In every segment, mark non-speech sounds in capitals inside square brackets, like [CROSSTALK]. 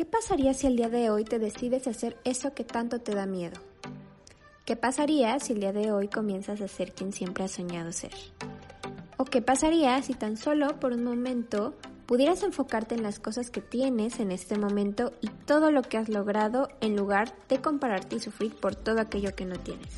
¿Qué pasaría si el día de hoy te decides hacer eso que tanto te da miedo? ¿Qué pasaría si el día de hoy comienzas a ser quien siempre has soñado ser? ¿O qué pasaría si tan solo por un momento pudieras enfocarte en las cosas que tienes en este momento y todo lo que has logrado en lugar de compararte y sufrir por todo aquello que no tienes?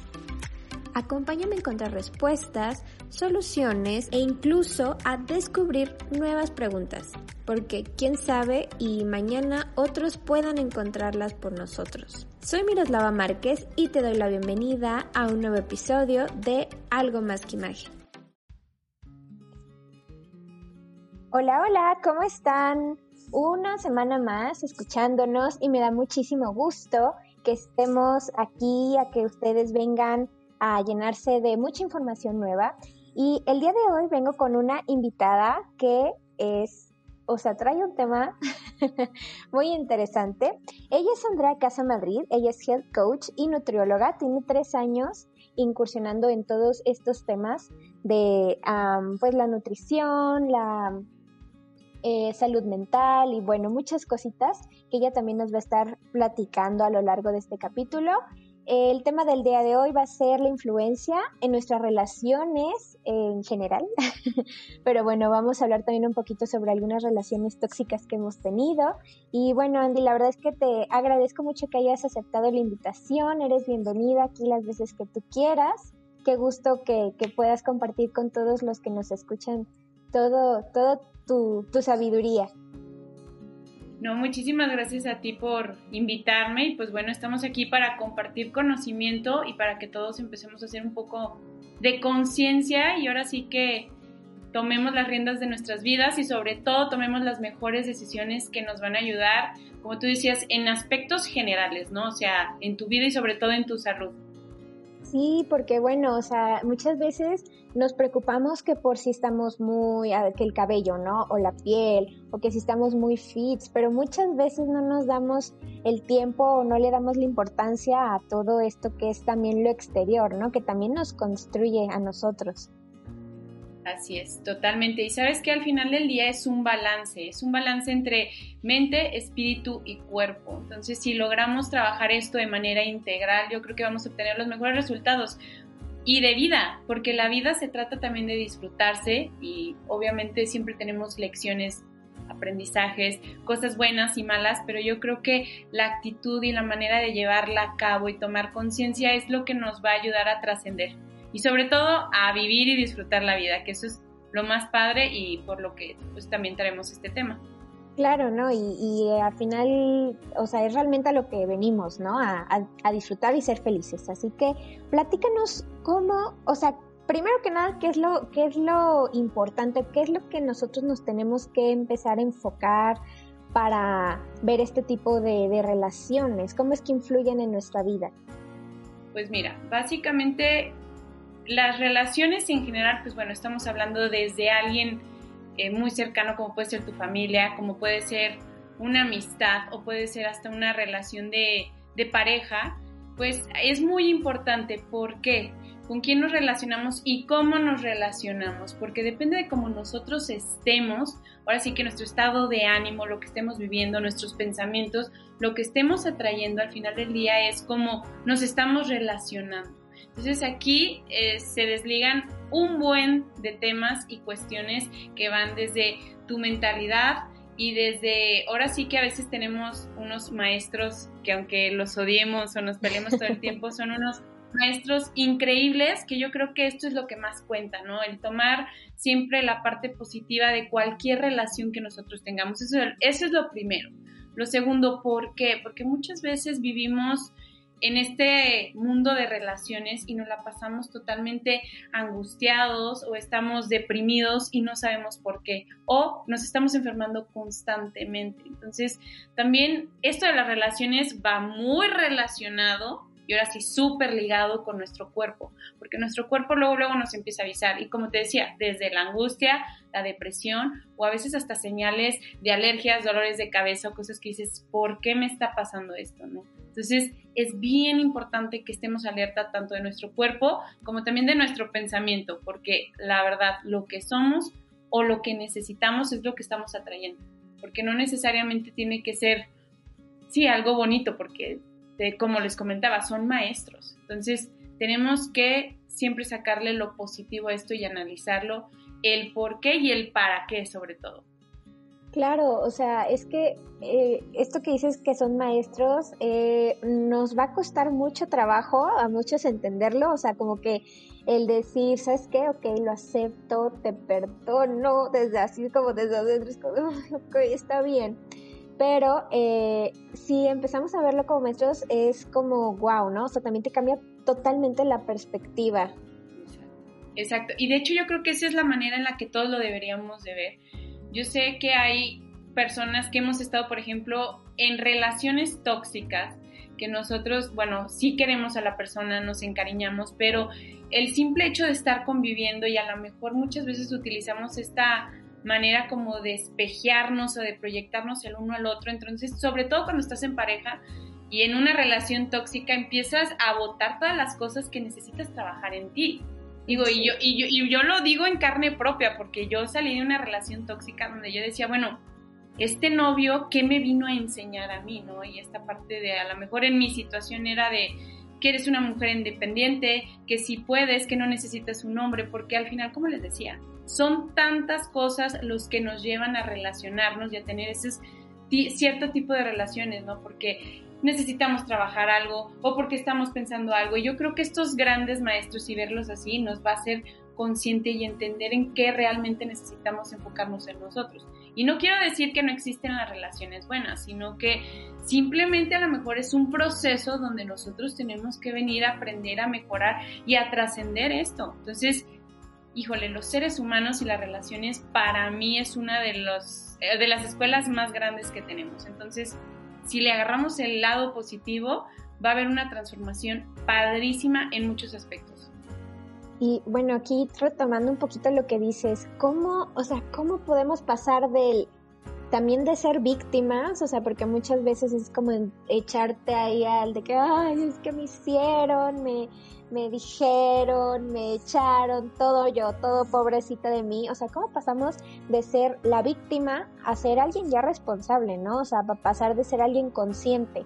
Acompáñame a encontrar respuestas, soluciones e incluso a descubrir nuevas preguntas, porque quién sabe y mañana otros puedan encontrarlas por nosotros. Soy Miroslava Márquez y te doy la bienvenida a un nuevo episodio de Algo más que imagen. Hola, hola, ¿cómo están? Una semana más escuchándonos y me da muchísimo gusto que estemos aquí, a que ustedes vengan a llenarse de mucha información nueva. Y el día de hoy vengo con una invitada que es, o sea, trae un tema [LAUGHS] muy interesante. Ella es Andrea Casa Madrid, ella es health coach y nutrióloga, tiene tres años incursionando en todos estos temas de pues la nutrición, la eh, salud mental y bueno, muchas cositas que ella también nos va a estar platicando a lo largo de este capítulo. El tema del día de hoy va a ser la influencia en nuestras relaciones en general, [LAUGHS] pero bueno, vamos a hablar también un poquito sobre algunas relaciones tóxicas que hemos tenido. Y bueno, Andy, la verdad es que te agradezco mucho que hayas aceptado la invitación, eres bienvenida aquí las veces que tú quieras. Qué gusto que, puedas compartir con todos los que nos escuchan todo, todo tu, tu sabiduría. No, muchísimas gracias a ti por invitarme y pues bueno, estamos aquí para compartir conocimiento y para que todos empecemos a hacer un poco de conciencia y ahora sí que tomemos las riendas de nuestras vidas y sobre todo tomemos las mejores decisiones que nos van a ayudar, como tú decías, en aspectos generales, ¿no? O sea, en tu vida y sobre todo en tu salud. Sí, porque bueno, o sea, muchas veces nos preocupamos que por si estamos muy, que el cabello, ¿no? O la piel, o que si estamos muy fit, pero muchas veces no nos damos el tiempo o no le damos la importancia a todo esto que es también lo exterior, ¿no? Que también nos construye a nosotros. Así es, totalmente. Y sabes que al final del día es un balance, es un balance entre mente, espíritu y cuerpo. Entonces, si logramos trabajar esto de manera integral, yo creo que vamos a obtener los mejores resultados. Y de vida, porque la vida se trata también de disfrutarse y obviamente siempre tenemos lecciones aprendizajes, cosas buenas y malas, pero yo creo que la actitud y la manera de llevarla a cabo y tomar conciencia es lo que nos va a ayudar a trascender y sobre todo a vivir y disfrutar la vida, que eso es lo más padre y por lo que pues también traemos este tema. Claro, ¿no? Y, y al final, o sea, es realmente a lo que venimos, ¿no? A, a, disfrutar y ser felices. Así que platícanos cómo, o sea, primero que nada, ¿qué es lo, qué es lo importante? ¿Qué es lo que nosotros nos tenemos que empezar a enfocar para ver este tipo de, de relaciones? ¿Cómo es que influyen en nuestra vida? Pues mira, básicamente las relaciones en general, pues bueno, estamos hablando desde alguien eh, muy cercano como puede ser tu familia, como puede ser una amistad o puede ser hasta una relación de, de pareja, pues es muy importante. ¿Por qué? Con quién nos relacionamos y cómo nos relacionamos, porque depende de cómo nosotros estemos, ahora sí que nuestro estado de ánimo, lo que estemos viviendo, nuestros pensamientos, lo que estemos atrayendo al final del día es cómo nos estamos relacionando. Entonces aquí eh, se desligan un buen de temas y cuestiones que van desde tu mentalidad y desde, ahora sí que a veces tenemos unos maestros que aunque los odiemos o nos peleemos todo el [LAUGHS] tiempo, son unos maestros increíbles que yo creo que esto es lo que más cuenta, ¿no? El tomar siempre la parte positiva de cualquier relación que nosotros tengamos. Eso, eso es lo primero. Lo segundo, ¿por qué? Porque muchas veces vivimos en este mundo de relaciones y nos la pasamos totalmente angustiados o estamos deprimidos y no sabemos por qué o nos estamos enfermando constantemente. Entonces, también esto de las relaciones va muy relacionado y ahora sí súper ligado con nuestro cuerpo, porque nuestro cuerpo luego, luego nos empieza a avisar y como te decía, desde la angustia, la depresión o a veces hasta señales de alergias, dolores de cabeza cosas que dices, ¿por qué me está pasando esto? ¿no? Entonces es bien importante que estemos alerta tanto de nuestro cuerpo como también de nuestro pensamiento, porque la verdad lo que somos o lo que necesitamos es lo que estamos atrayendo, porque no necesariamente tiene que ser sí, algo bonito porque, como les comentaba, son maestros. Entonces, tenemos que siempre sacarle lo positivo a esto y analizarlo, el por qué y el para qué sobre todo. Claro, o sea, es que eh, esto que dices que son maestros, eh, nos va a costar mucho trabajo a muchos entenderlo, o sea, como que el decir, ¿sabes qué? Ok, lo acepto, te perdono, desde así como desde adentro, como, [LAUGHS] está bien. Pero eh, si empezamos a verlo como maestros, es como, wow, ¿no? O sea, también te cambia totalmente la perspectiva. Exacto. Y de hecho yo creo que esa es la manera en la que todos lo deberíamos de ver yo sé que hay personas que hemos estado, por ejemplo, en relaciones tóxicas, que nosotros, bueno, sí queremos a la persona, nos encariñamos, pero el simple hecho de estar conviviendo y a lo mejor muchas veces utilizamos esta manera como de espejearnos o de proyectarnos el uno al otro, entonces, sobre todo cuando estás en pareja y en una relación tóxica, empiezas a botar todas las cosas que necesitas trabajar en ti. Digo, y, yo, y, yo, y yo lo digo en carne propia, porque yo salí de una relación tóxica donde yo decía, bueno, este novio, ¿qué me vino a enseñar a mí, no? Y esta parte de, a lo mejor en mi situación era de que eres una mujer independiente, que si puedes, que no necesitas un hombre, porque al final, como les decía, son tantas cosas los que nos llevan a relacionarnos y a tener ese cierto tipo de relaciones, ¿no? Porque necesitamos trabajar algo o porque estamos pensando algo. Y yo creo que estos grandes maestros y verlos así nos va a hacer consciente y entender en qué realmente necesitamos enfocarnos en nosotros. Y no quiero decir que no existen las relaciones buenas, sino que simplemente a lo mejor es un proceso donde nosotros tenemos que venir a aprender a mejorar y a trascender esto. Entonces, híjole, los seres humanos y las relaciones para mí es una de, los, eh, de las escuelas más grandes que tenemos. Entonces, si le agarramos el lado positivo, va a haber una transformación padrísima en muchos aspectos. Y bueno, aquí retomando un poquito lo que dices, ¿cómo, o sea, cómo podemos pasar del también de ser víctimas, o sea, porque muchas veces es como echarte ahí al de que, ay, es que me hicieron, me, me dijeron, me echaron, todo yo, todo pobrecita de mí. O sea, ¿cómo pasamos de ser la víctima a ser alguien ya responsable, ¿no? O sea, pasar de ser alguien consciente.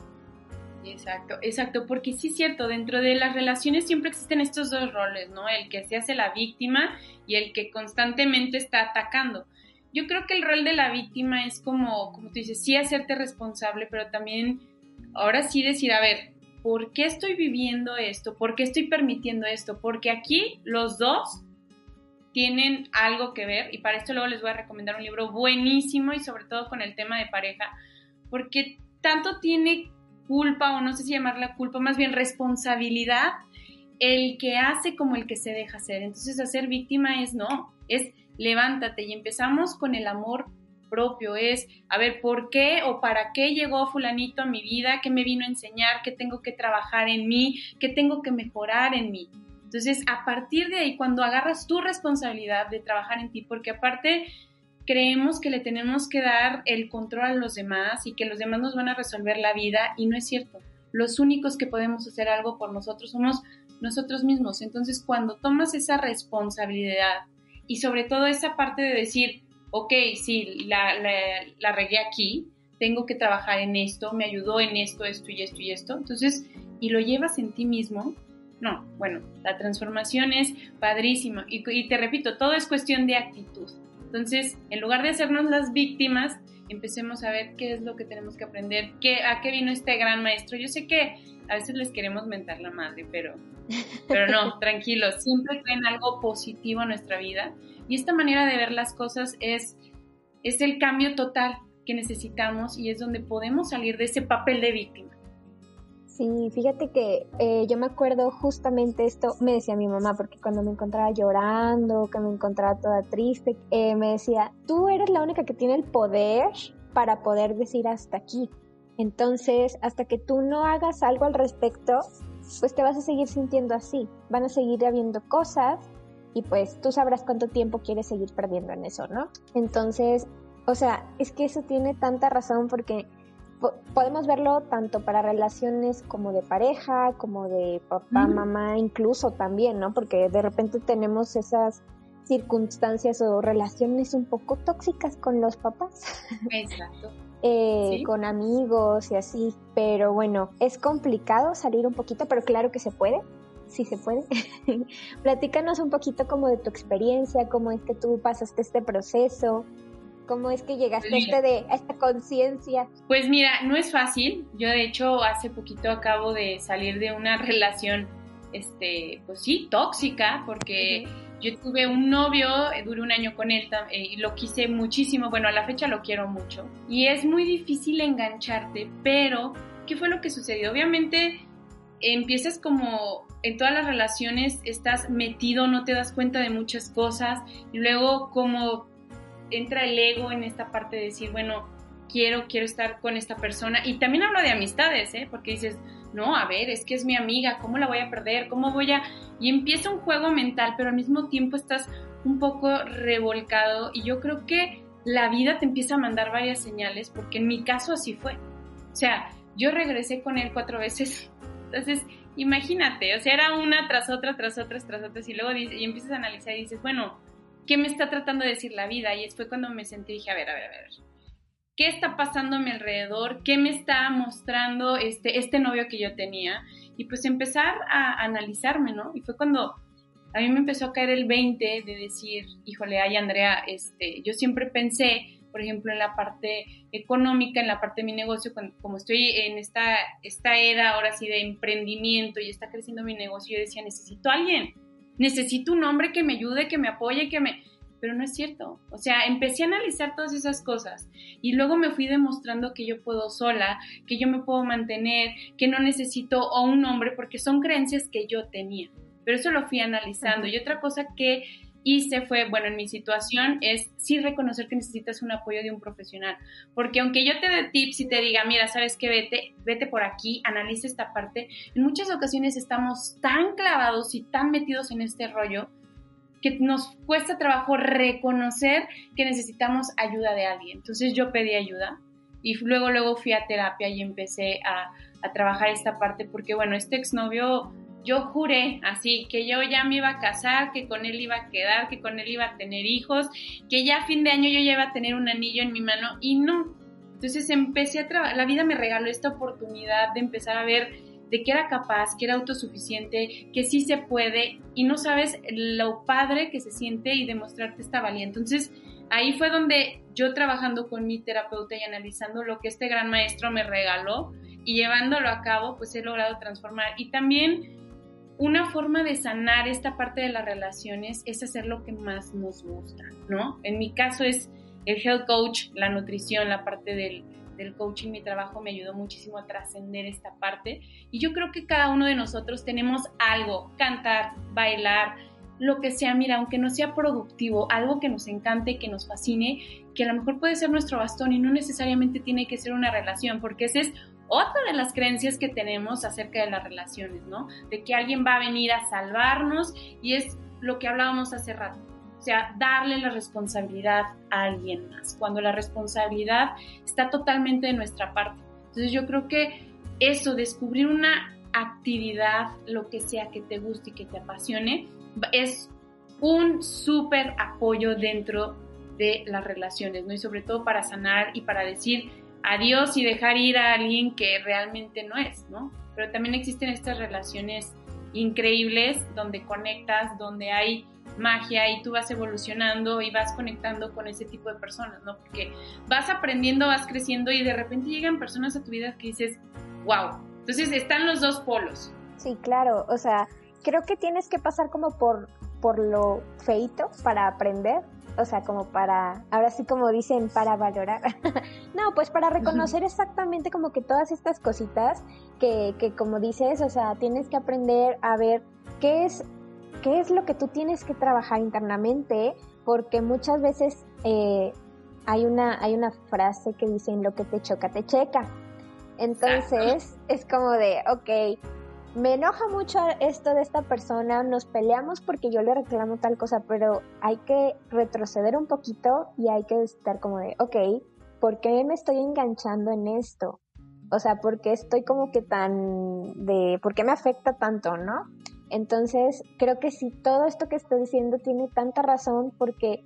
Exacto, exacto, porque sí es cierto, dentro de las relaciones siempre existen estos dos roles, ¿no? El que se hace la víctima y el que constantemente está atacando. Yo creo que el rol de la víctima es como, como tú dices, sí hacerte responsable, pero también ahora sí decir, a ver, ¿por qué estoy viviendo esto? ¿Por qué estoy permitiendo esto? Porque aquí los dos tienen algo que ver y para esto luego les voy a recomendar un libro buenísimo y sobre todo con el tema de pareja, porque tanto tiene culpa o no sé si llamarla culpa, más bien responsabilidad el que hace como el que se deja hacer. Entonces hacer víctima es no, es levántate y empezamos con el amor propio, es, a ver, ¿por qué o para qué llegó fulanito a mi vida? ¿Qué me vino a enseñar? ¿Qué tengo que trabajar en mí? ¿Qué tengo que mejorar en mí? Entonces, a partir de ahí, cuando agarras tu responsabilidad de trabajar en ti, porque aparte creemos que le tenemos que dar el control a los demás y que los demás nos van a resolver la vida y no es cierto. Los únicos que podemos hacer algo por nosotros somos nosotros mismos. Entonces, cuando tomas esa responsabilidad y sobre todo esa parte de decir, ok, sí, la, la, regué aquí, tengo que trabajar en esto, me ayudó en esto, esto y esto y esto. Entonces, y lo llevas en ti mismo, no, bueno, la transformación es padrísima. Y, y, te repito, todo es cuestión de actitud. Entonces, en lugar de hacernos las víctimas, empecemos a ver qué es lo que tenemos que aprender, qué, a qué vino este gran maestro. Yo sé que a veces les queremos mentar la madre, pero, pero no, [LAUGHS] tranquilos, siempre traen algo positivo a nuestra vida y esta manera de ver las cosas es, es el cambio total que necesitamos y es donde podemos salir de ese papel de víctima. Sí, fíjate que eh, yo me acuerdo justamente esto, me decía mi mamá, porque cuando me encontraba llorando, que me encontraba toda triste, eh, me decía, tú eres la única que tiene el poder para poder decir hasta aquí. Entonces, hasta que tú no hagas algo al respecto, pues te vas a seguir sintiendo así. Van a seguir habiendo cosas y pues tú sabrás cuánto tiempo quieres seguir perdiendo en eso, ¿no? Entonces, o sea, es que eso tiene tanta razón porque podemos verlo tanto para relaciones como de pareja, como de papá, mamá, incluso también, ¿no? Porque de repente tenemos esas circunstancias o relaciones un poco tóxicas con los papás. [LAUGHS] Exacto. Eh, con amigos y así, pero bueno, es complicado salir un poquito, pero claro que se puede, sí se puede. [LAUGHS] Platícanos un poquito como de tu experiencia, cómo es que tú pasaste este proceso, cómo es que llegaste a, este de, a esta conciencia. Pues mira, no es fácil. Yo de hecho hace poquito acabo de salir de una [LAUGHS] relación, este, pues sí, tóxica, porque... Yo tuve un novio, eh, duré un año con él eh, y lo quise muchísimo, bueno, a la fecha lo quiero mucho. Y es muy difícil engancharte, pero ¿qué fue lo que sucedió? Obviamente empiezas como en todas las relaciones, estás metido, no te das cuenta de muchas cosas y luego como entra el ego en esta parte de decir, bueno, quiero, quiero estar con esta persona. Y también hablo de amistades, ¿eh? Porque dices, no, a ver, es que es mi amiga, ¿cómo la voy a perder? ¿Cómo voy a...? Y empieza un juego mental, pero al mismo tiempo estás un poco revolcado y yo creo que la vida te empieza a mandar varias señales, porque en mi caso así fue. O sea, yo regresé con él cuatro veces. [LAUGHS] Entonces, imagínate, o sea, era una tras otra, tras otra, tras otra, y luego y empiezas a analizar y dices, bueno, ¿qué me está tratando de decir la vida? Y fue cuando me sentí dije, a ver, a ver, a ver, qué está pasando a mi alrededor, qué me está mostrando este, este novio que yo tenía. Y pues empezar a analizarme, ¿no? Y fue cuando a mí me empezó a caer el 20 de decir, híjole, ay Andrea, este, yo siempre pensé, por ejemplo, en la parte económica, en la parte de mi negocio, como estoy en esta, esta era ahora sí de emprendimiento y está creciendo mi negocio, yo decía, necesito a alguien, necesito un hombre que me ayude, que me apoye, que me pero no es cierto. O sea, empecé a analizar todas esas cosas y luego me fui demostrando que yo puedo sola, que yo me puedo mantener, que no necesito a un hombre porque son creencias que yo tenía. Pero eso lo fui analizando. Y otra cosa que hice fue, bueno, en mi situación es sí reconocer que necesitas un apoyo de un profesional, porque aunque yo te dé tips y te diga, mira, sabes que vete, vete por aquí, analice esta parte, en muchas ocasiones estamos tan clavados y tan metidos en este rollo que nos cuesta trabajo reconocer que necesitamos ayuda de alguien. Entonces yo pedí ayuda y luego, luego fui a terapia y empecé a, a trabajar esta parte porque, bueno, este exnovio, yo juré así que yo ya me iba a casar, que con él iba a quedar, que con él iba a tener hijos, que ya a fin de año yo ya iba a tener un anillo en mi mano y no. Entonces empecé a trabajar, la vida me regaló esta oportunidad de empezar a ver de que era capaz, que era autosuficiente, que sí se puede y no sabes lo padre que se siente y demostrarte esta valía. Entonces, ahí fue donde yo trabajando con mi terapeuta y analizando lo que este gran maestro me regaló y llevándolo a cabo, pues he logrado transformar. Y también una forma de sanar esta parte de las relaciones es hacer lo que más nos gusta, ¿no? En mi caso es el health coach, la nutrición, la parte del del coaching, mi trabajo me ayudó muchísimo a trascender esta parte. Y yo creo que cada uno de nosotros tenemos algo, cantar, bailar, lo que sea, mira, aunque no sea productivo, algo que nos encante, que nos fascine, que a lo mejor puede ser nuestro bastón y no necesariamente tiene que ser una relación, porque esa es otra de las creencias que tenemos acerca de las relaciones, ¿no? De que alguien va a venir a salvarnos y es lo que hablábamos hace rato sea, darle la responsabilidad a alguien más, cuando la responsabilidad está totalmente de nuestra parte. Entonces yo creo que eso, descubrir una actividad, lo que sea que te guste y que te apasione, es un súper apoyo dentro de las relaciones, ¿no? Y sobre todo para sanar y para decir adiós y dejar ir a alguien que realmente no es, ¿no? Pero también existen estas relaciones increíbles donde conectas, donde hay magia y tú vas evolucionando y vas conectando con ese tipo de personas, ¿no? Porque vas aprendiendo, vas creciendo y de repente llegan personas a tu vida que dices, wow. Entonces están los dos polos. Sí, claro, o sea, creo que tienes que pasar como por, por lo feito para aprender, o sea, como para, ahora sí como dicen, para valorar. [LAUGHS] no, pues para reconocer [LAUGHS] exactamente como que todas estas cositas que, que como dices, o sea, tienes que aprender a ver qué es qué es lo que tú tienes que trabajar internamente, porque muchas veces eh, hay, una, hay una frase que dice, lo que te choca, te checa. Entonces es como de, ok, me enoja mucho esto de esta persona, nos peleamos porque yo le reclamo tal cosa, pero hay que retroceder un poquito y hay que estar como de, ok, ¿por qué me estoy enganchando en esto? O sea, ¿por qué estoy como que tan de, ¿por qué me afecta tanto, no? Entonces, creo que sí, todo esto que estoy diciendo tiene tanta razón porque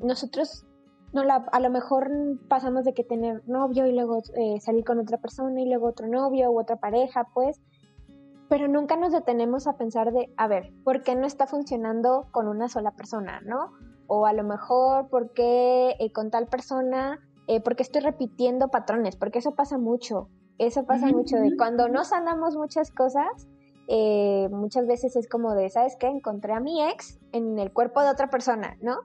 nosotros no la, a lo mejor pasamos de que tener novio y luego eh, salir con otra persona y luego otro novio u otra pareja, pues, pero nunca nos detenemos a pensar de, a ver, ¿por qué no está funcionando con una sola persona, no? O a lo mejor, ¿por qué eh, con tal persona, eh, por qué estoy repitiendo patrones? Porque eso pasa mucho, eso pasa mucho, de cuando no sanamos muchas cosas, eh, muchas veces es como de, ¿sabes qué? Encontré a mi ex en el cuerpo de otra persona, ¿no?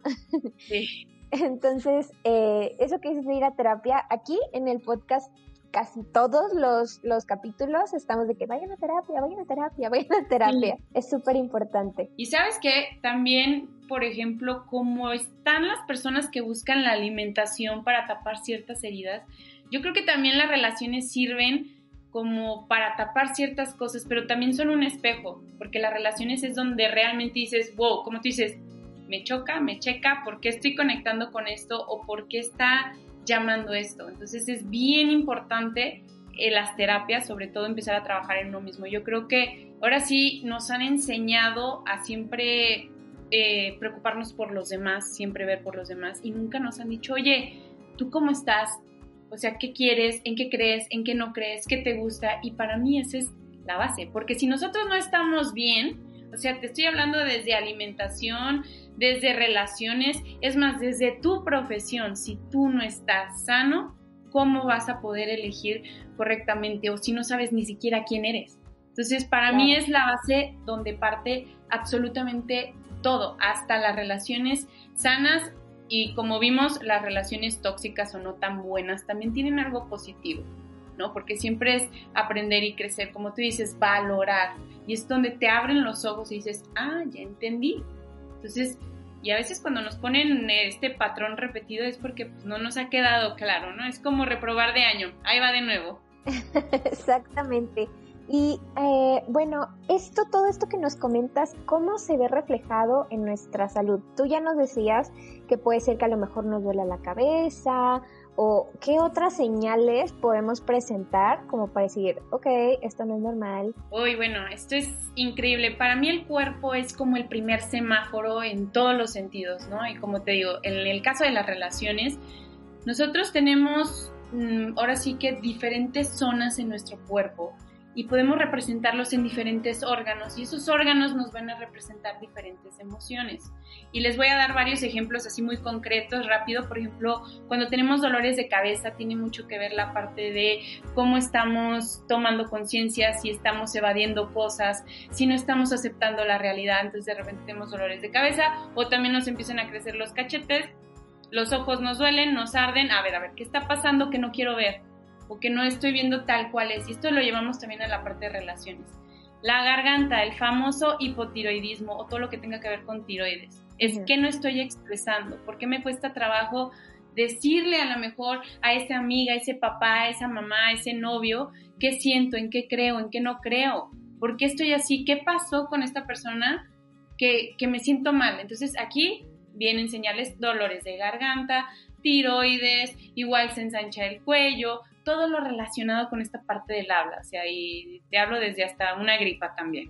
Sí. [LAUGHS] Entonces, eh, eso que dices de ir a terapia, aquí en el podcast casi todos los, los capítulos estamos de que vayan a terapia, vayan a terapia, [LAUGHS] vayan a terapia. Es súper importante. Y sabes que también, por ejemplo, como están las personas que buscan la alimentación para tapar ciertas heridas, yo creo que también las relaciones sirven como para tapar ciertas cosas, pero también son un espejo, porque las relaciones es donde realmente dices, wow, como tú dices, me choca, me checa, ¿por qué estoy conectando con esto o por qué está llamando esto? Entonces es bien importante en las terapias, sobre todo empezar a trabajar en uno mismo. Yo creo que ahora sí nos han enseñado a siempre eh, preocuparnos por los demás, siempre ver por los demás y nunca nos han dicho, oye, ¿tú cómo estás? O sea, ¿qué quieres? ¿En qué crees? ¿En qué no crees? ¿Qué te gusta? Y para mí esa es la base, porque si nosotros no estamos bien, o sea, te estoy hablando desde alimentación, desde relaciones, es más, desde tu profesión, si tú no estás sano, ¿cómo vas a poder elegir correctamente o si no sabes ni siquiera quién eres? Entonces, para mí es la base donde parte absolutamente todo, hasta las relaciones sanas y como vimos, las relaciones tóxicas o no tan buenas también tienen algo positivo, ¿no? Porque siempre es aprender y crecer, como tú dices, valorar. Y es donde te abren los ojos y dices, ah, ya entendí. Entonces, y a veces cuando nos ponen este patrón repetido es porque pues, no nos ha quedado claro, ¿no? Es como reprobar de año, ahí va de nuevo. [LAUGHS] Exactamente. Y eh, bueno, esto, todo esto que nos comentas, ¿cómo se ve reflejado en nuestra salud? Tú ya nos decías que puede ser que a lo mejor nos duela la cabeza o qué otras señales podemos presentar como para decir, ok, esto no es normal. Uy, bueno, esto es increíble. Para mí el cuerpo es como el primer semáforo en todos los sentidos, ¿no? Y como te digo, en el caso de las relaciones, nosotros tenemos mm, ahora sí que diferentes zonas en nuestro cuerpo y podemos representarlos en diferentes órganos y esos órganos nos van a representar diferentes emociones. Y les voy a dar varios ejemplos así muy concretos, rápido. Por ejemplo, cuando tenemos dolores de cabeza tiene mucho que ver la parte de cómo estamos tomando conciencia, si estamos evadiendo cosas, si no estamos aceptando la realidad, entonces de repente tenemos dolores de cabeza o también nos empiezan a crecer los cachetes, los ojos nos duelen, nos arden, a ver, a ver, ¿qué está pasando que no quiero ver? O que no estoy viendo tal cual es. Y esto lo llevamos también a la parte de relaciones. La garganta, el famoso hipotiroidismo o todo lo que tenga que ver con tiroides. Es que no estoy expresando, ¿por qué me cuesta trabajo decirle a lo mejor a esa amiga, a ese papá, a esa mamá, a ese novio, qué siento, en qué creo, en qué no creo? ¿Por qué estoy así? ¿Qué pasó con esta persona que, que me siento mal? Entonces aquí vienen señales, dolores de garganta, tiroides, igual se ensancha el cuello, todo lo relacionado con esta parte del habla, o sea, y te hablo desde hasta una gripa también.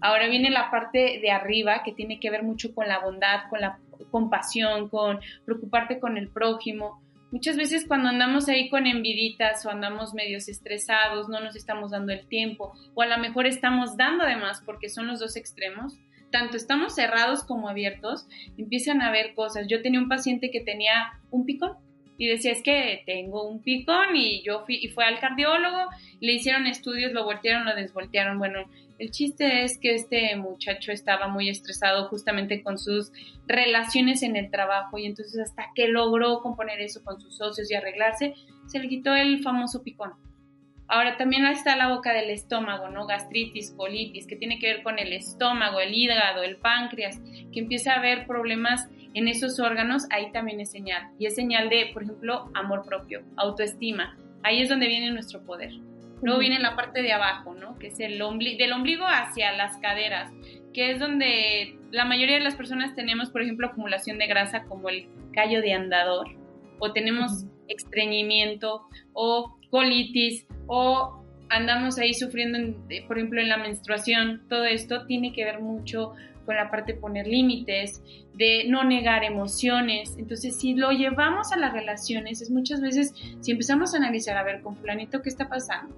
Ahora viene la parte de arriba que tiene que ver mucho con la bondad, con la compasión, con preocuparte con el prójimo. Muchas veces cuando andamos ahí con enviditas o andamos medios estresados, no nos estamos dando el tiempo o a lo mejor estamos dando además porque son los dos extremos. Tanto estamos cerrados como abiertos, empiezan a ver cosas. Yo tenía un paciente que tenía un picón y decía, es que tengo un picón y yo fui, y fue al cardiólogo, le hicieron estudios, lo voltearon, lo desvoltearon. Bueno, el chiste es que este muchacho estaba muy estresado justamente con sus relaciones en el trabajo y entonces hasta que logró componer eso con sus socios y arreglarse, se le quitó el famoso picón. Ahora también está la boca del estómago, ¿no? Gastritis, colitis, que tiene que ver con el estómago, el hígado, el páncreas, que empieza a haber problemas en esos órganos, ahí también es señal. Y es señal de, por ejemplo, amor propio, autoestima. Ahí es donde viene nuestro poder. Luego viene la parte de abajo, ¿no? Que es el ombligo, del ombligo hacia las caderas, que es donde la mayoría de las personas tenemos, por ejemplo, acumulación de grasa como el callo de andador, o tenemos estreñimiento, o colitis, o andamos ahí sufriendo, por ejemplo, en la menstruación. Todo esto tiene que ver mucho con la parte de poner límites, de no negar emociones. Entonces, si lo llevamos a las relaciones, es muchas veces, si empezamos a analizar, a ver, con fulanito, ¿qué está pasando?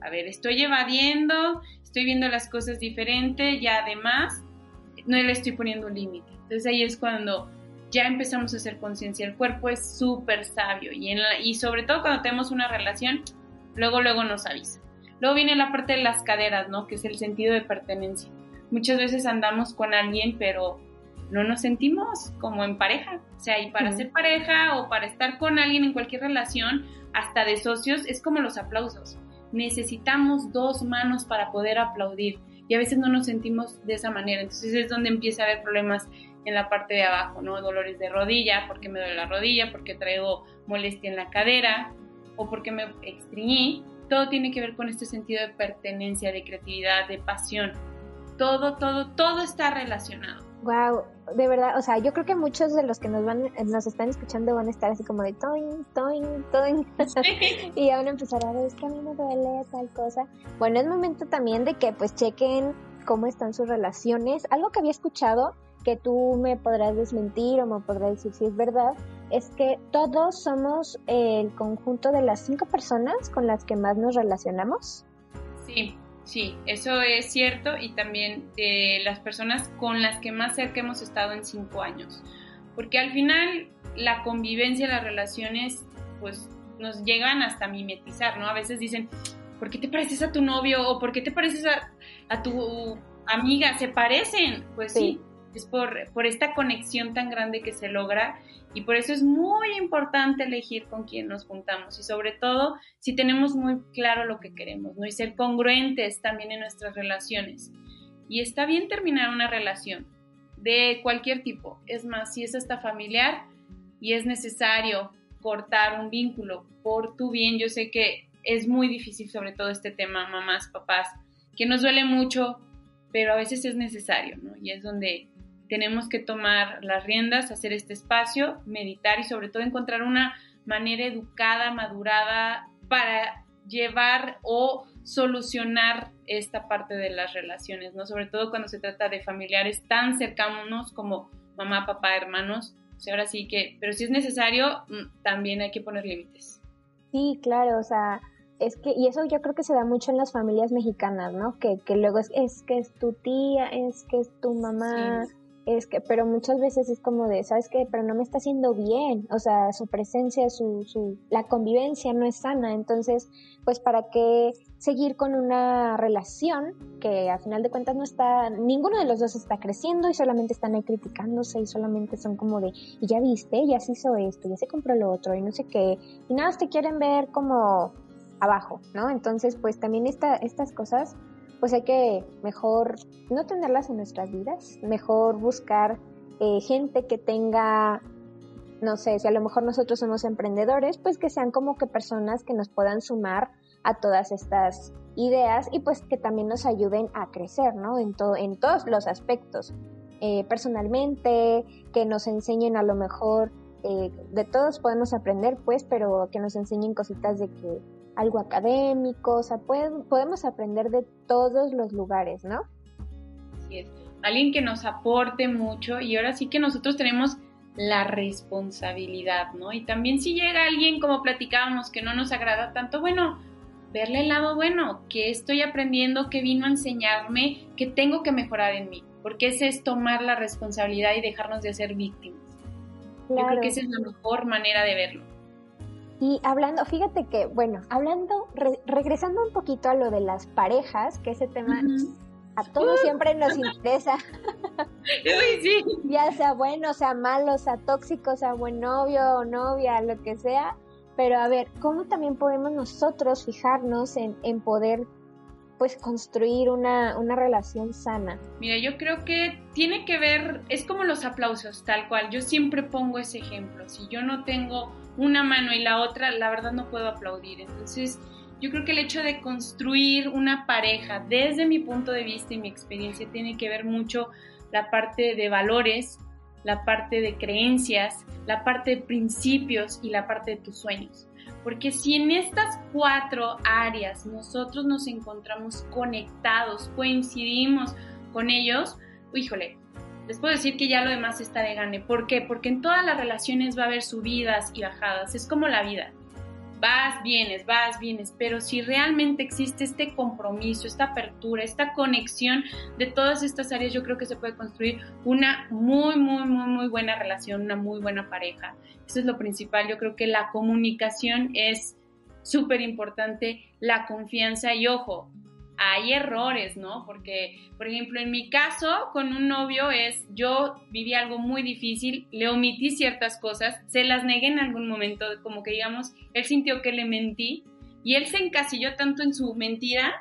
A ver, estoy evadiendo, estoy viendo las cosas diferente y además no le estoy poniendo un límite. Entonces ahí es cuando ya empezamos a hacer conciencia. El cuerpo es súper sabio y, en y sobre todo cuando tenemos una relación, luego, luego nos avisa. Luego viene la parte de las caderas, ¿no? Que es el sentido de pertenencia. Muchas veces andamos con alguien, pero no nos sentimos como en pareja. O sea, y para ser pareja o para estar con alguien en cualquier relación, hasta de socios, es como los aplausos. Necesitamos dos manos para poder aplaudir y a veces no nos sentimos de esa manera. Entonces es donde empieza a haber problemas en la parte de abajo, ¿no? Dolores de rodilla, porque me duele la rodilla, porque traigo molestia en la cadera o porque me extriñí. Todo tiene que ver con este sentido de pertenencia, de creatividad, de pasión. Todo, todo, todo está relacionado. Wow, de verdad, o sea, yo creo que muchos de los que nos van, nos están escuchando van a estar así como de toin, toin, toin. [LAUGHS] y van a empezar a ver, es que a mí me duele tal cosa. Bueno, es momento también de que pues chequen cómo están sus relaciones. Algo que había escuchado que tú me podrás desmentir o me podrás decir si es verdad, es que todos somos el conjunto de las cinco personas con las que más nos relacionamos. Sí, sí, eso es cierto y también de las personas con las que más cerca hemos estado en cinco años. Porque al final la convivencia, las relaciones, pues nos llegan hasta mimetizar, ¿no? A veces dicen, ¿por qué te pareces a tu novio? o ¿por qué te pareces a, tu amiga? ¿Se parecen? Pues sí es por, por esta conexión tan grande que se logra y por eso es muy importante elegir con quién nos juntamos y sobre todo si tenemos muy claro lo que queremos, ¿no? Y ser congruentes también en nuestras relaciones. Y está bien terminar una relación de cualquier tipo, es más, si es hasta familiar y es necesario cortar un vínculo por tu bien, yo sé que es muy difícil sobre todo este tema, mamás, papás, que nos duele mucho, pero a veces es necesario, ¿no? Y es donde tenemos que tomar las riendas, hacer este espacio, meditar y sobre todo encontrar una manera educada, madurada para llevar o solucionar esta parte de las relaciones, ¿no? Sobre todo cuando se trata de familiares tan cercanos como mamá, papá, hermanos. ahora sí que, pero si es necesario, mm, también hay que poner límites. Sí, claro, o sea, es que, y eso yo creo que se da mucho en las familias mexicanas, ¿no? Que, que luego es, es que es tu tía, es que es tu mamá, es que, pero muchas veces es como de, ¿sabes qué? Pero no me está haciendo bien, o sea, su presencia, su, su, la convivencia no es sana, entonces, pues, ¿para qué seguir con una relación que a final de cuentas no está, ninguno de los dos está creciendo y solamente están ahí criticándose y solamente son como de, y ya viste, ya se hizo esto, ya se compró lo otro y no sé qué, y nada, te quieren ver como abajo, ¿no? Entonces, pues también esta, estas cosas pues hay que mejor no tenerlas en nuestras vidas, mejor buscar eh, gente que tenga, no sé, si a lo mejor nosotros somos emprendedores, pues que sean como que personas que nos puedan sumar a todas estas ideas y pues que también nos ayuden a crecer, ¿no? En, todo, en todos los aspectos. Eh, personalmente, que nos enseñen a lo mejor, eh, de todos podemos aprender, pues, pero que nos enseñen cositas de que algo académico, o sea, podemos aprender de todos los lugares, ¿no? Así es. Alguien que nos aporte mucho y ahora sí que nosotros tenemos la responsabilidad, ¿no? Y también si llega alguien, como platicábamos, que no nos agrada tanto, bueno, verle el lado bueno, que estoy aprendiendo, que vino a enseñarme, que tengo que mejorar en mí, porque ese es tomar la responsabilidad y dejarnos de ser víctimas. Yo creo que esa es la mejor manera de verlo. Y hablando, fíjate que, bueno, hablando, regresando un poquito a lo de las parejas, que ese tema a todos siempre nos interesa. [LAUGHS] sí. Ya sea bueno, sea malo, sea tóxico, sea buen novio o novia, lo que sea. Pero a ver, ¿cómo también podemos nosotros fijarnos en, en poder pues construir una, una, relación sana? Mira, yo creo que tiene que ver, es como los aplausos, tal cual. Yo siempre pongo ese ejemplo. Si yo no tengo una mano y la otra, la verdad no puedo aplaudir. Entonces, yo creo que el hecho de construir una pareja, desde mi punto de vista y mi experiencia, tiene que ver mucho la parte de valores, la parte de creencias, la parte de principios y la parte de tus sueños. Porque si en estas cuatro áreas nosotros nos encontramos conectados, coincidimos con ellos, híjole, les puedo decir que ya lo demás está de gane. ¿Por qué? Porque en todas las relaciones va a haber subidas y bajadas. Es como la vida. Vas, vienes, vas, vienes. Pero si realmente existe este compromiso, esta apertura, esta conexión de todas estas áreas, yo creo que se puede construir una muy, muy, muy, muy buena relación, una muy buena pareja. Eso es lo principal. Yo creo que la comunicación es súper importante, la confianza y ojo, hay errores, ¿no? Porque, por ejemplo, en mi caso con un novio es, yo viví algo muy difícil, le omití ciertas cosas, se las negué en algún momento, como que digamos, él sintió que le mentí y él se encasilló tanto en su mentira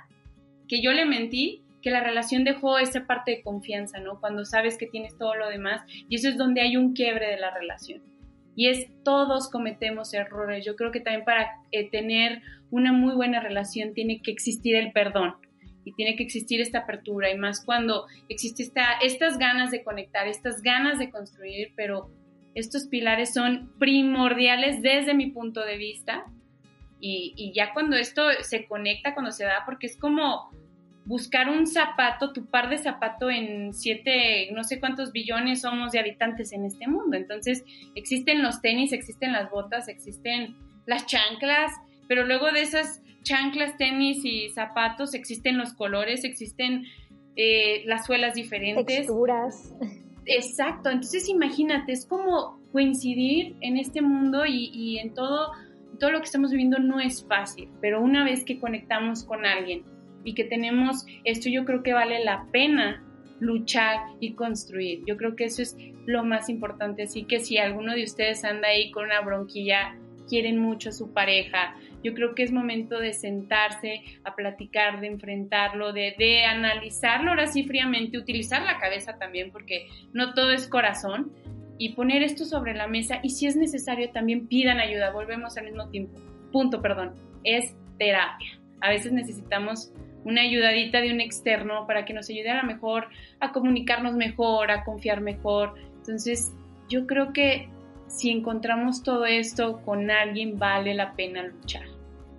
que yo le mentí que la relación dejó esa parte de confianza, ¿no? Cuando sabes que tienes todo lo demás y eso es donde hay un quiebre de la relación. Y es todos cometemos errores. Yo creo que también para eh, tener una muy buena relación tiene que existir el perdón y tiene que existir esta apertura y más cuando existe esta, estas ganas de conectar, estas ganas de construir, pero estos pilares son primordiales desde mi punto de vista y, y ya cuando esto se conecta, cuando se da, porque es como buscar un zapato, tu par de zapato en siete, no sé cuántos billones somos de habitantes en este mundo. Entonces, existen los tenis, existen las botas, existen las chanclas, pero luego de esas chanclas, tenis y zapatos, existen los colores, existen eh, las suelas diferentes. Texturas. Exacto, entonces imagínate, es como coincidir en este mundo y, en todo, todo lo que estamos viviendo no es fácil, pero una vez que conectamos con alguien y que tenemos esto, yo creo que vale la pena luchar y construir. Yo creo que eso es lo más importante, así que si alguno de ustedes anda ahí con una bronquilla, quieren mucho a su pareja, yo creo que es momento de sentarse a platicar, de enfrentarlo, de, de analizarlo ahora sí fríamente, utilizar la cabeza también, porque no todo es corazón, y poner esto sobre la mesa y si es necesario también pidan ayuda, volvemos al mismo tiempo. Punto, perdón, es terapia. A veces necesitamos una ayudadita de un externo para que nos ayude a lo mejor a comunicarnos mejor, a confiar mejor. Entonces, yo creo que si encontramos todo esto con alguien, vale la pena luchar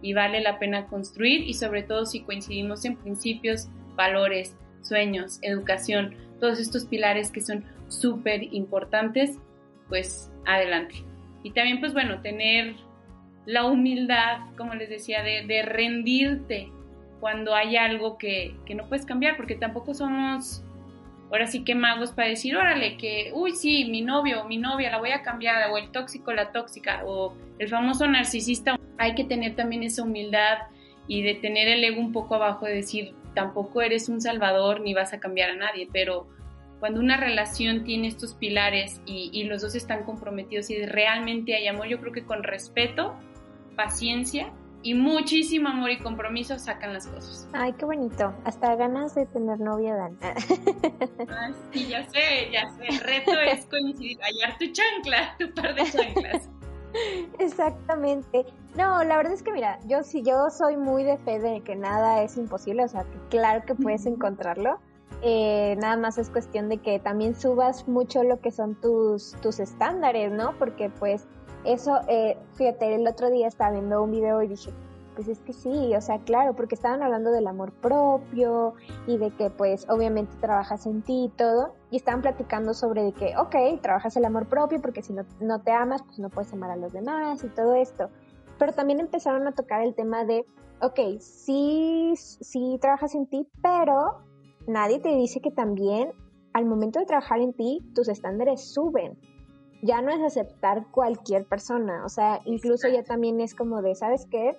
y vale la pena construir y sobre todo si coincidimos en principios, valores, sueños, educación, todos estos pilares que son súper importantes, pues adelante. Y también pues bueno, tener la humildad, como les decía, de, de rendirte cuando hay algo que, que no puedes cambiar, porque tampoco somos ahora sí que magos para decir, órale, que, uy, sí, mi novio mi novia la voy a cambiar, o el tóxico, la tóxica, o el famoso narcisista. Hay que tener también esa humildad y de tener el ego un poco abajo, de decir, tampoco eres un salvador ni vas a cambiar a nadie, pero cuando una relación tiene estos pilares y, y los dos están comprometidos y realmente hay amor, yo creo que con respeto, paciencia y muchísimo amor y compromiso sacan las cosas. Ay, qué bonito. Hasta ganas de tener novia Dan. Ay, [LAUGHS] sí, ya sé, ya sé. El reto es coincidir, hallar tu chancla, tu par de chanclas. Exactamente. No, la verdad es que mira, yo sí, yo soy muy de fe de que nada es imposible, o sea, que claro que puedes encontrarlo. Eh, nada más es cuestión de que también subas mucho lo que son tus, tus estándares, ¿no? Porque pues eso, eh, fíjate, el otro día estaba viendo un video y dije, pues es que sí, o sea, claro, porque estaban hablando del amor propio y de que pues obviamente trabajas en ti y todo, y estaban platicando sobre de que, ok, trabajas el amor propio porque si no, no te amas, pues no puedes amar a los demás y todo esto. Pero también empezaron a tocar el tema de, ok, sí, sí trabajas en ti, pero nadie te dice que también al momento de trabajar en ti, tus estándares suben ya no es aceptar cualquier persona, o sea, incluso ya también es como de, ¿sabes qué?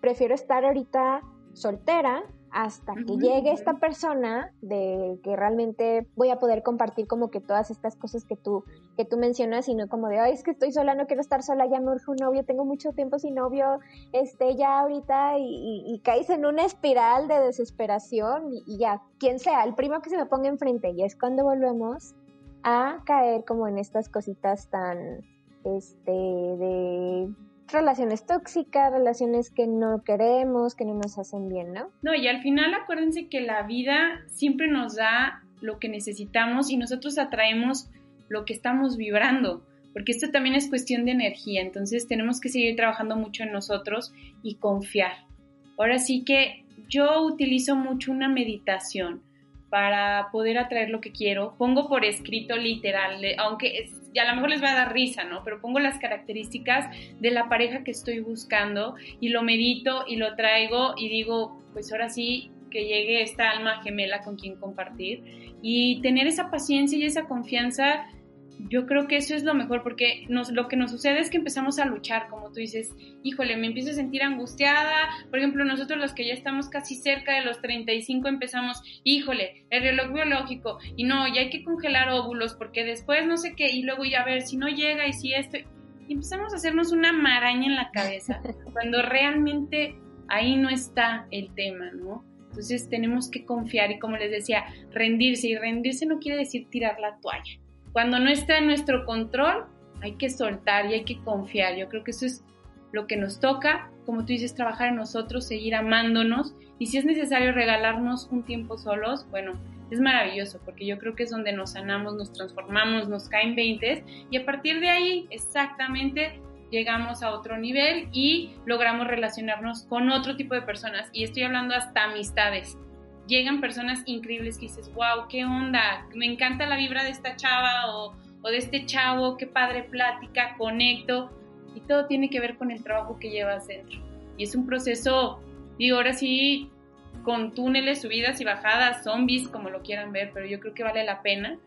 Prefiero estar ahorita soltera hasta que llegue esta persona de que realmente voy a poder compartir como que todas estas cosas que tú que tú mencionas y no como de ay es que estoy sola no quiero estar sola ya me urge un novio tengo mucho tiempo sin novio este ya ahorita y, y, caes en una espiral de desesperación y, y, ya quien sea el primo que se me ponga enfrente y es cuando volvemos a caer como en estas cositas tan, este, de relaciones tóxicas, relaciones que no queremos, que no nos hacen bien, ¿no? No, y al final acuérdense que la vida siempre nos da lo que necesitamos y nosotros atraemos lo que estamos vibrando, porque esto también es cuestión de energía, entonces tenemos que seguir trabajando mucho en nosotros y confiar. Ahora sí que yo utilizo mucho una meditación para poder atraer lo que quiero. Pongo por escrito literal, aunque ya a lo mejor les va a dar risa, ¿no? Pero pongo las características de la pareja que estoy buscando y lo medito y lo traigo y digo, pues ahora sí que llegue esta alma gemela con quien compartir y tener esa paciencia y esa confianza yo creo que eso es lo mejor porque nos, lo que nos sucede es que empezamos a luchar, como tú dices, híjole, me empiezo a sentir angustiada. Por ejemplo, nosotros los que ya estamos casi cerca de los 35 empezamos, híjole, el reloj biológico y no, ya hay que congelar óvulos porque después no sé qué y luego ya a ver si no llega y si esto... Y empezamos a hacernos una maraña en la cabeza [LAUGHS] cuando realmente ahí no está el tema, ¿no? Entonces tenemos que confiar y como les decía, rendirse y rendirse no quiere decir tirar la toalla cuando no está en nuestro control, hay que soltar y hay que confiar. Yo creo que eso es lo que nos toca, como tú dices, trabajar en nosotros, seguir amándonos. Y si es necesario regalarnos un tiempo solos, bueno, es maravilloso porque yo creo que es donde nos sanamos, nos transformamos, nos caen veintes. Y a partir de ahí exactamente llegamos a otro nivel y logramos relacionarnos con otro tipo de personas. Y estoy hablando hasta amistades llegan personas increíbles que dices, wow, qué onda, me encanta la vibra de esta chava o, de este chavo, qué padre plática, conecto, y todo tiene que ver con el trabajo que llevas dentro. Y es un proceso, digo, ahora sí, con túneles, subidas y bajadas, zombies, como lo quieran ver, pero yo creo que vale la pena.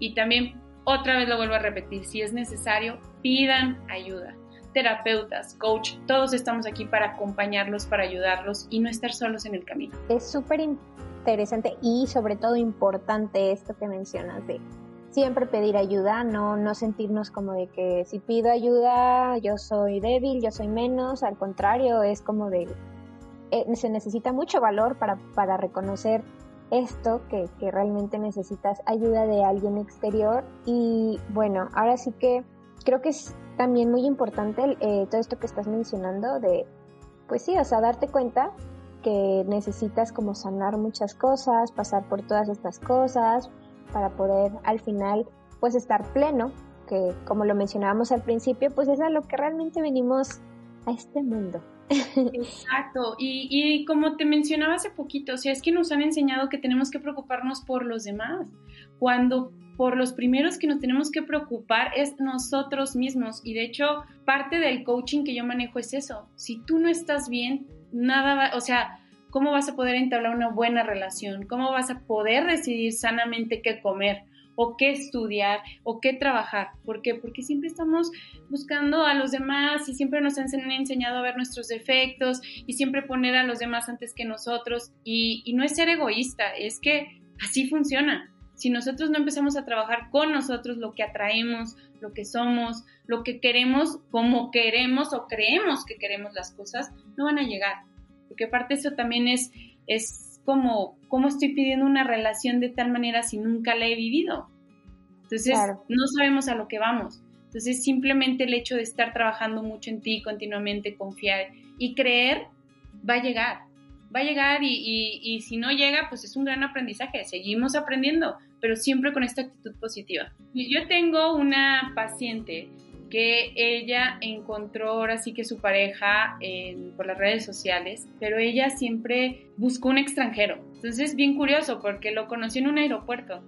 Y también, otra vez lo vuelvo a repetir, si es necesario, pidan ayuda terapeutas, coach, todos estamos aquí para acompañarlos, para ayudarlos y no estar solos en el camino. Es súper interesante y sobre todo importante esto que mencionas de siempre pedir ayuda, no, no sentirnos como de que si pido ayuda yo soy débil, yo soy menos, al contrario, es como de, eh, se necesita mucho valor para, para reconocer esto, que, que, realmente necesitas ayuda de alguien exterior. Y bueno, ahora sí que creo que es también muy importante eh, todo esto que estás mencionando de, pues sí, o sea, darte cuenta que necesitas como sanar muchas cosas, pasar por todas estas cosas para poder al final pues estar pleno, que como lo mencionábamos al principio, pues es a lo que realmente venimos a este mundo. [LAUGHS] Exacto, y, y como te mencionaba hace poquito, o es que nos han enseñado que tenemos que preocuparnos por los demás, cuando por los primeros que nos tenemos que preocupar es nosotros mismos. Y de hecho, parte del coaching que yo manejo es eso. Si tú no estás bien, nada va, o sea, ¿cómo vas a poder entablar una buena relación? ¿Cómo vas a poder decidir sanamente qué comer? o qué estudiar o qué trabajar. ¿Por qué? Porque siempre estamos buscando a los demás y siempre nos han enseñado a ver nuestros defectos y siempre poner a los demás antes que nosotros. Y, y no es ser egoísta, es que así funciona. Si nosotros no empezamos a trabajar con nosotros lo que atraemos, lo que somos, lo que queremos, como queremos o creemos que queremos las cosas, no van a llegar. Porque aparte eso también es, es como, ¿cómo estoy pidiendo una relación de tal manera si nunca la he vivido? Entonces, no sabemos a lo que vamos. Entonces, simplemente el hecho de estar trabajando mucho en ti, continuamente confiar y creer, va a llegar va a llegar y, si no llega, pues es un gran aprendizaje, seguimos aprendiendo, pero siempre con esta actitud positiva. Yo tengo una paciente que ella encontró ahora sí que su pareja por las redes sociales, pero ella siempre buscó un extranjero. Entonces es bien curioso porque lo conoció en un aeropuerto.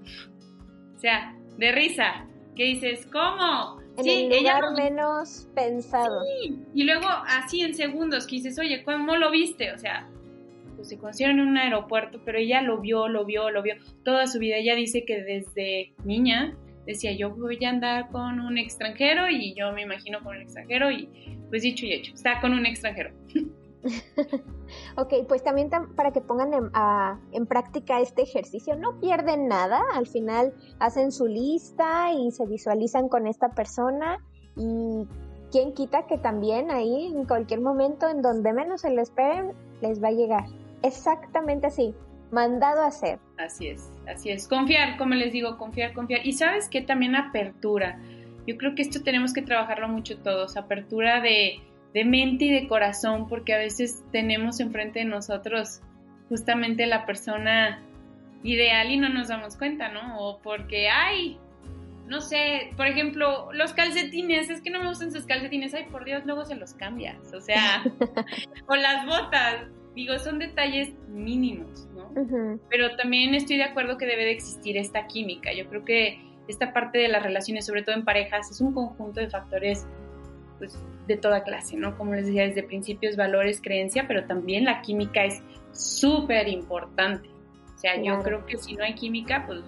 O sea, de risa. ¿Qué dices? ¿Cómo? En sí, el lugar menos pensado. Sí. Y luego así en segundos que dices, oye, ¿cómo lo viste? O sea, pues se conocieron en un aeropuerto, pero ella lo vio, lo vio, lo vio toda su vida. Ella dice que desde niña decía yo voy a andar con un extranjero y yo me imagino con un extranjero y pues dicho y hecho, está con un extranjero. [LAUGHS] ok, pues también para que pongan en, en, práctica este ejercicio, no pierden nada, al final hacen su lista y se visualizan con esta persona y quién quita que también ahí en cualquier momento en donde menos se lo esperen les va a llegar. Exactamente así, mandado a hacer. Así es, así es. Confiar, como les digo, confiar, confiar. Y sabes que también apertura. Yo creo que esto tenemos que trabajarlo mucho todos, apertura de, de mente y de corazón, porque a veces tenemos enfrente de nosotros justamente la persona ideal y no nos damos cuenta, ¿no? O porque, ay, no sé, por ejemplo, los calcetines, es que no me gustan sus calcetines, ay, por Dios, luego se los cambias, o sea, [LAUGHS] o las botas, digo, son detalles mínimos, ¿no? Pero también estoy de acuerdo que debe de existir esta química. Yo creo que esta parte de las relaciones, sobre todo en parejas, es un conjunto de factores pues, de toda clase, ¿no? Como les decía, desde principios, valores, creencia, pero también la química es súper importante. O sea, yo creo que si no hay química, pues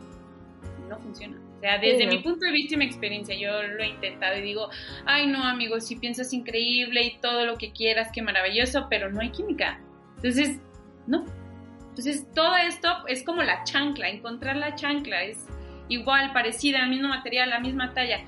no funciona. O sea, desde mi punto de vista y mi experiencia, yo lo he intentado y digo, ay no, amigo, si piensas increíble y todo lo que quieras, qué maravilloso, pero no hay química. Entonces, no. Entonces, todo esto es como la chancla, encontrar la chancla, es igual, parecida, el mismo material, la misma talla.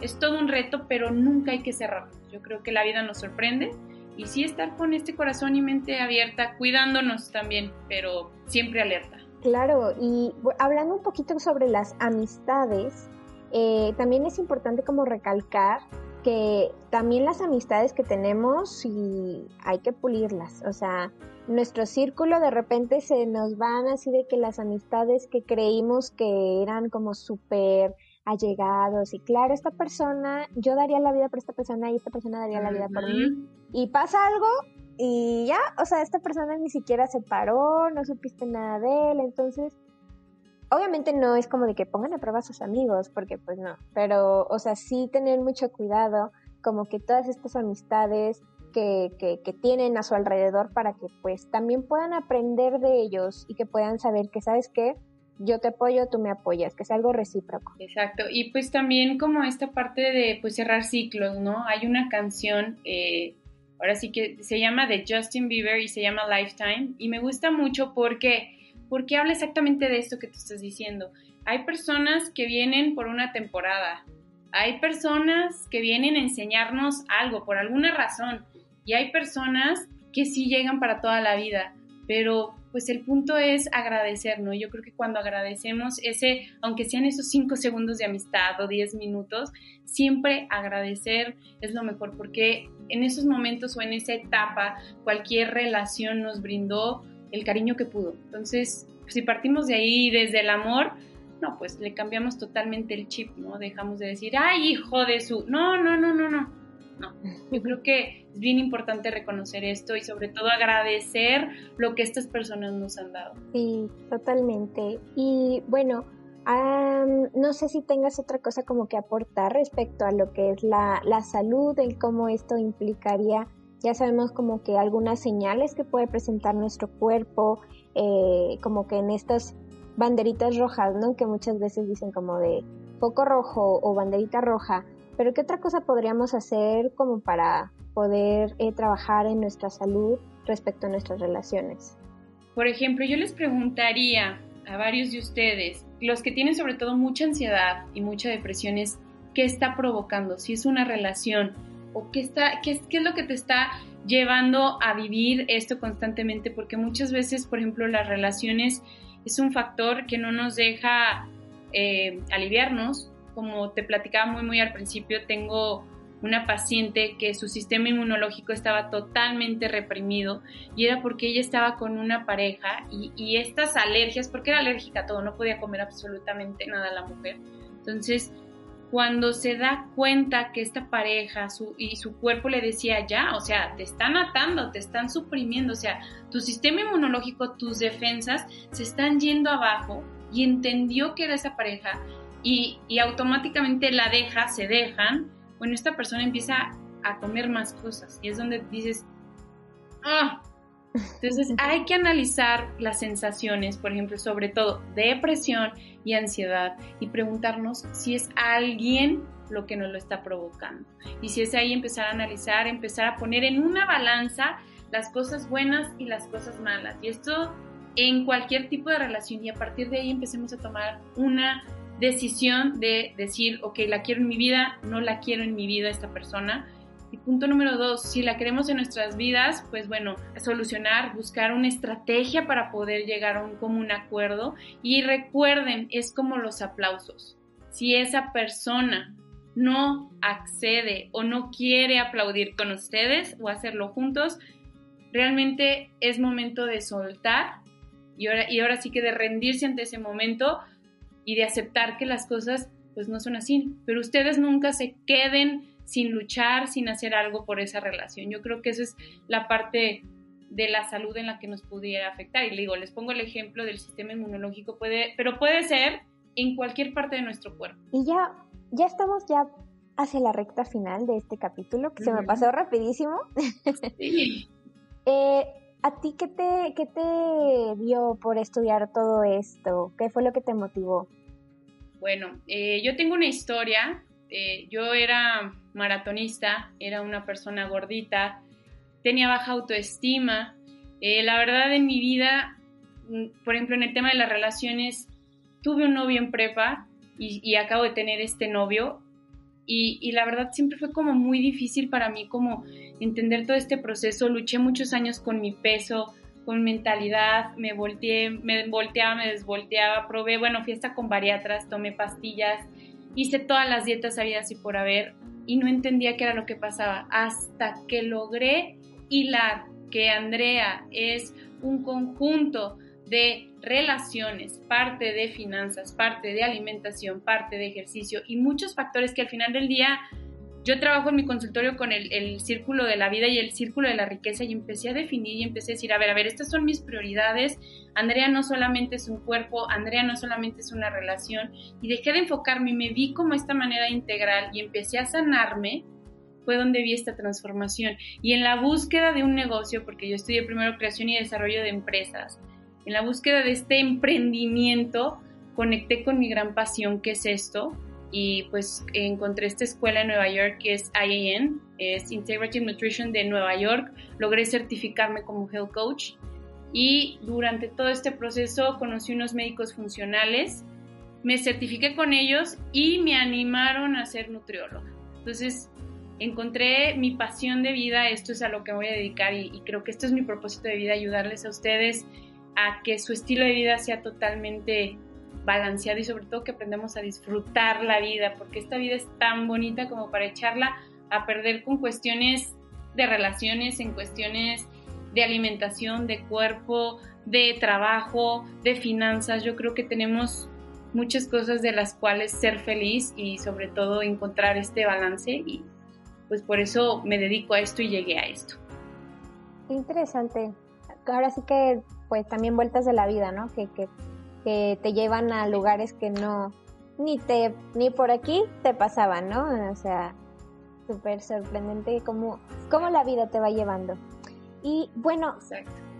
Es todo un reto, pero nunca hay que cerrar. Yo creo que la vida nos sorprende y sí estar con este corazón y mente abierta, cuidándonos también, pero siempre alerta. Claro, y hablando un poquito sobre las amistades, eh, también es importante como recalcar que también las amistades que tenemos y hay que pulirlas, o sea, nuestro círculo de repente se nos van así de que las amistades que creímos que eran como súper allegados y claro, esta persona, yo daría la vida por esta persona y esta persona daría la vida por mí y pasa algo y ya, o sea, esta persona ni siquiera se paró, no supiste nada de él, entonces, obviamente no es como de que pongan a prueba a sus amigos, porque pues no, pero, o sea, sí tener mucho cuidado, como que todas estas amistades que, que, tienen a su alrededor para que pues también puedan aprender de ellos y que puedan saber que, ¿sabes qué? yo te apoyo, tú me apoyas, que sea algo recíproco. Exacto, y pues también como esta parte de pues cerrar ciclos, ¿no? Hay una canción eh, ahora sí que se llama de Justin Bieber y se llama Lifetime y me gusta mucho porque, porque habla exactamente de esto que tú estás diciendo. Hay personas que vienen por una temporada, hay personas que vienen a enseñarnos algo por alguna razón y hay personas que sí llegan para toda la vida, pero pues el punto es agradecer, ¿no? Yo creo que cuando agradecemos ese, aunque sean esos cinco segundos de amistad o diez minutos, siempre agradecer es lo mejor, porque en esos momentos o en esa etapa cualquier relación nos brindó el cariño que pudo. Entonces, si partimos de ahí desde el amor, no, pues le cambiamos totalmente el chip, ¿no? Dejamos de decir, ay, hijo de su, no, no, no, no, no. No, [LAUGHS] yo creo que es bien importante reconocer esto y sobre todo agradecer lo que estas personas nos han dado. Sí, totalmente. Y bueno, no sé si tengas otra cosa como que aportar respecto a lo que es la, la salud, en cómo esto implicaría, ya sabemos como que algunas señales que puede presentar nuestro cuerpo, eh, como que en estas banderitas rojas, ¿no? Que muchas veces dicen como de foco rojo o banderita roja, pero ¿qué otra cosa podríamos hacer como para poder eh, trabajar en nuestra salud respecto a nuestras relaciones? Por ejemplo, yo les preguntaría a varios de ustedes, los que tienen sobre todo mucha ansiedad y mucha depresión, es qué está provocando, si es una relación o qué, está, qué, qué es lo que te está llevando a vivir esto constantemente, porque muchas veces, por ejemplo, las relaciones es un factor que no nos deja eh, aliviarnos como te platicaba muy, muy al principio, tengo una paciente que su sistema inmunológico estaba totalmente reprimido y era porque ella estaba con una pareja y, estas alergias, porque era alérgica a todo, no podía comer absolutamente nada la mujer. Entonces, cuando se da cuenta que esta pareja su, y su cuerpo le decía ya, o sea, te están atando, te están suprimiendo, o sea, tu sistema inmunológico, tus defensas se están yendo abajo y entendió que era esa pareja y, automáticamente la deja, se dejan, bueno, esta persona empieza a comer más cosas y es donde dices, ah, entonces [LAUGHS] hay que analizar las sensaciones, por ejemplo, sobre todo depresión y ansiedad y preguntarnos si es alguien lo que nos lo está provocando. Y si es ahí empezar a analizar, empezar a poner en una balanza las cosas buenas y las cosas malas. Y esto en cualquier tipo de relación y a partir de ahí empecemos a tomar una decisión de decir, ok, la quiero en mi vida, no la quiero en mi vida esta persona. Y punto número dos, si la queremos en nuestras vidas, pues bueno, solucionar, buscar una estrategia para poder llegar a un común acuerdo. Y recuerden, es como los aplausos. Si esa persona no accede o no quiere aplaudir con ustedes o hacerlo juntos, realmente es momento de soltar y ahora, y ahora sí que de rendirse ante ese momento y de aceptar que las cosas pues no son así, pero ustedes nunca se queden sin luchar, sin hacer algo por esa relación. Yo creo que esa es la parte de la salud en la que nos pudiera afectar. Y le digo, les pongo el ejemplo del sistema inmunológico, puede, pero puede ser en cualquier parte de nuestro cuerpo. Y ya, ya estamos ya hacia la recta final de este capítulo, que se me pasó rapidísimo. [LAUGHS] Sí. Eh, ¿A ti qué te, qué te dio por estudiar todo esto? ¿Qué fue lo que te motivó? Bueno, eh, yo tengo una historia. Eh, yo era maratonista, era una persona gordita, tenía baja autoestima. la verdad en mi vida, mm, por ejemplo, en el tema de las relaciones, tuve un novio en prepa y, y acabo de tener este novio y, la verdad siempre fue como muy difícil para mí como entender todo este proceso. Luché muchos años con mi peso, con mentalidad, me volteé, me volteaba, me desvolteaba, probé, bueno, fiesta con bariatras, tomé pastillas, hice todas las dietas habidas y por haber y no entendía qué era lo que pasaba hasta que logré hilar que Andrea es un conjunto de relaciones, parte de finanzas, parte de alimentación, parte de ejercicio y muchos factores que al final del día yo trabajo en mi consultorio con el, círculo de la vida y el círculo de la riqueza y empecé a definir y empecé a decir, a ver, a ver, estas son mis prioridades. Andrea no solamente es un cuerpo, Andrea no solamente es una relación y dejé de enfocarme y me vi como esta manera integral y empecé a sanarme fue donde vi esta transformación. Y en la búsqueda de un negocio, porque yo estudié primero creación y desarrollo de empresas, en la búsqueda de este emprendimiento, conecté con mi gran pasión, que es esto, y pues encontré esta escuela en Nueva York que es IAN, es Integrative Nutrition de Nueva York, logré certificarme como health coach y durante todo este proceso conocí unos médicos funcionales, me certifiqué con ellos y me animaron a ser nutrióloga. Entonces encontré mi pasión de vida, esto es a lo que voy a dedicar y, y creo que esto es mi propósito de vida, ayudarles a ustedes a que su estilo de vida sea totalmente balanceado y sobre todo que aprendamos a disfrutar la vida, porque esta vida es tan bonita como para echarla a perder con cuestiones de relaciones, en cuestiones de alimentación, de cuerpo, de trabajo, de finanzas. Yo creo que tenemos muchas cosas de las cuales ser feliz y sobre todo encontrar este balance y pues por eso me dedico a esto y llegué a esto. Interesante. Ahora sí que pues también vueltas de la vida, ¿no? Que, que, que te llevan a lugares que no, ni te, ni por aquí te pasaban, ¿no? O sea, súper sorprendente cómo, cómo la vida te va llevando. Y bueno,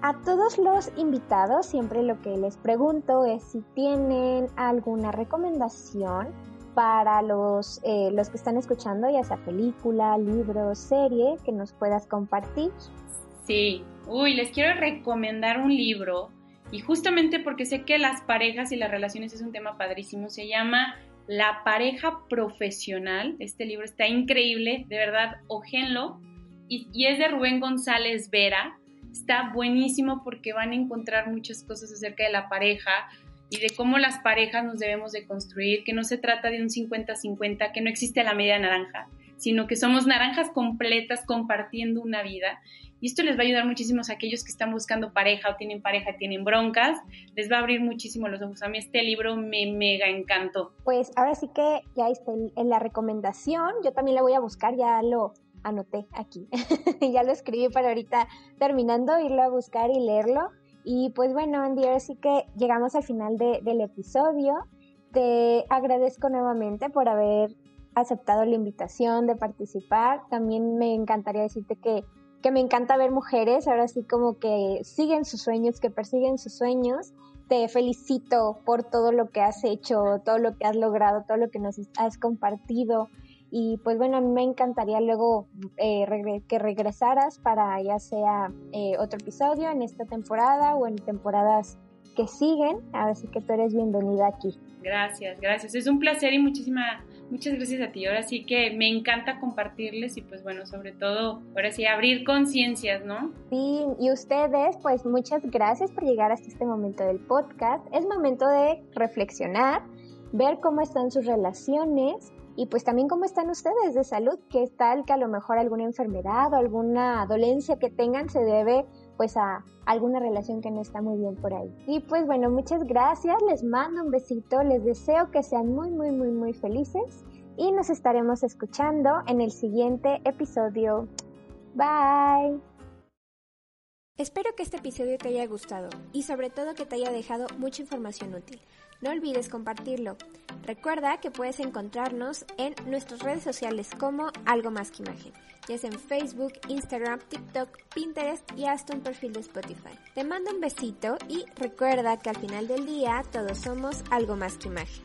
a todos los invitados siempre lo que les pregunto es si tienen alguna recomendación para los, eh, los que están escuchando, ya sea película, libro, serie, que nos puedas compartir. Sí, uy, les quiero recomendar un libro y justamente porque sé que las parejas y las relaciones es un tema padrísimo, se llama La pareja profesional. Este libro está increíble, de verdad, ojenlo. Y, y es de Rubén González Vera. Está buenísimo porque van a encontrar muchas cosas acerca de la pareja y de cómo las parejas nos debemos de construir, que no se trata de un 50-50, que no existe la media naranja, sino que somos naranjas completas compartiendo una vida y esto les va a ayudar muchísimo a aquellos que están buscando pareja o tienen pareja, tienen broncas. Les va a abrir muchísimo los ojos. A mí este libro me mega encantó. Pues ahora sí que ya está en la recomendación. Yo también la voy a buscar, ya lo anoté aquí. [LAUGHS] ya lo escribí para ahorita terminando, irlo a buscar y leerlo. Y pues bueno, Andy, ahora sí que llegamos al final del episodio. Te agradezco nuevamente por haber aceptado la invitación de participar. También me encantaría decirte que que me encanta ver mujeres, ahora sí como que siguen sus sueños, que persiguen sus sueños. Te felicito por todo lo que has hecho, todo lo que has logrado, todo lo que nos has compartido. Y pues bueno, me encantaría luego eh, que regresaras para ya sea eh, otro episodio en esta temporada o en temporadas que siguen. Así que tú eres bienvenida aquí. Gracias, gracias. Es un placer y muchísima Muchas gracias a ti. Ahora sí que me encanta compartirles y pues bueno, sobre todo, ahora sí, abrir conciencias, ¿no? Sí, y ustedes, pues muchas gracias por llegar hasta este momento del podcast. Es momento de reflexionar, ver cómo están sus relaciones y pues también cómo están ustedes de salud, que es tal que a lo mejor alguna enfermedad o alguna dolencia que tengan se debe pues a alguna relación que no está muy bien por ahí. Y pues bueno, muchas gracias, les mando un besito, les deseo que sean muy, muy, muy, muy felices y nos estaremos escuchando en el siguiente episodio. Bye. Espero que este episodio te haya gustado y sobre todo que te haya dejado mucha información útil. No olvides compartirlo. Recuerda que puedes encontrarnos en nuestras redes sociales como Algo Más que Imagen, ya sea en Facebook, Instagram, TikTok, Pinterest y hasta un perfil de Spotify. Te mando un besito y recuerda que al final del día todos somos algo más que imagen.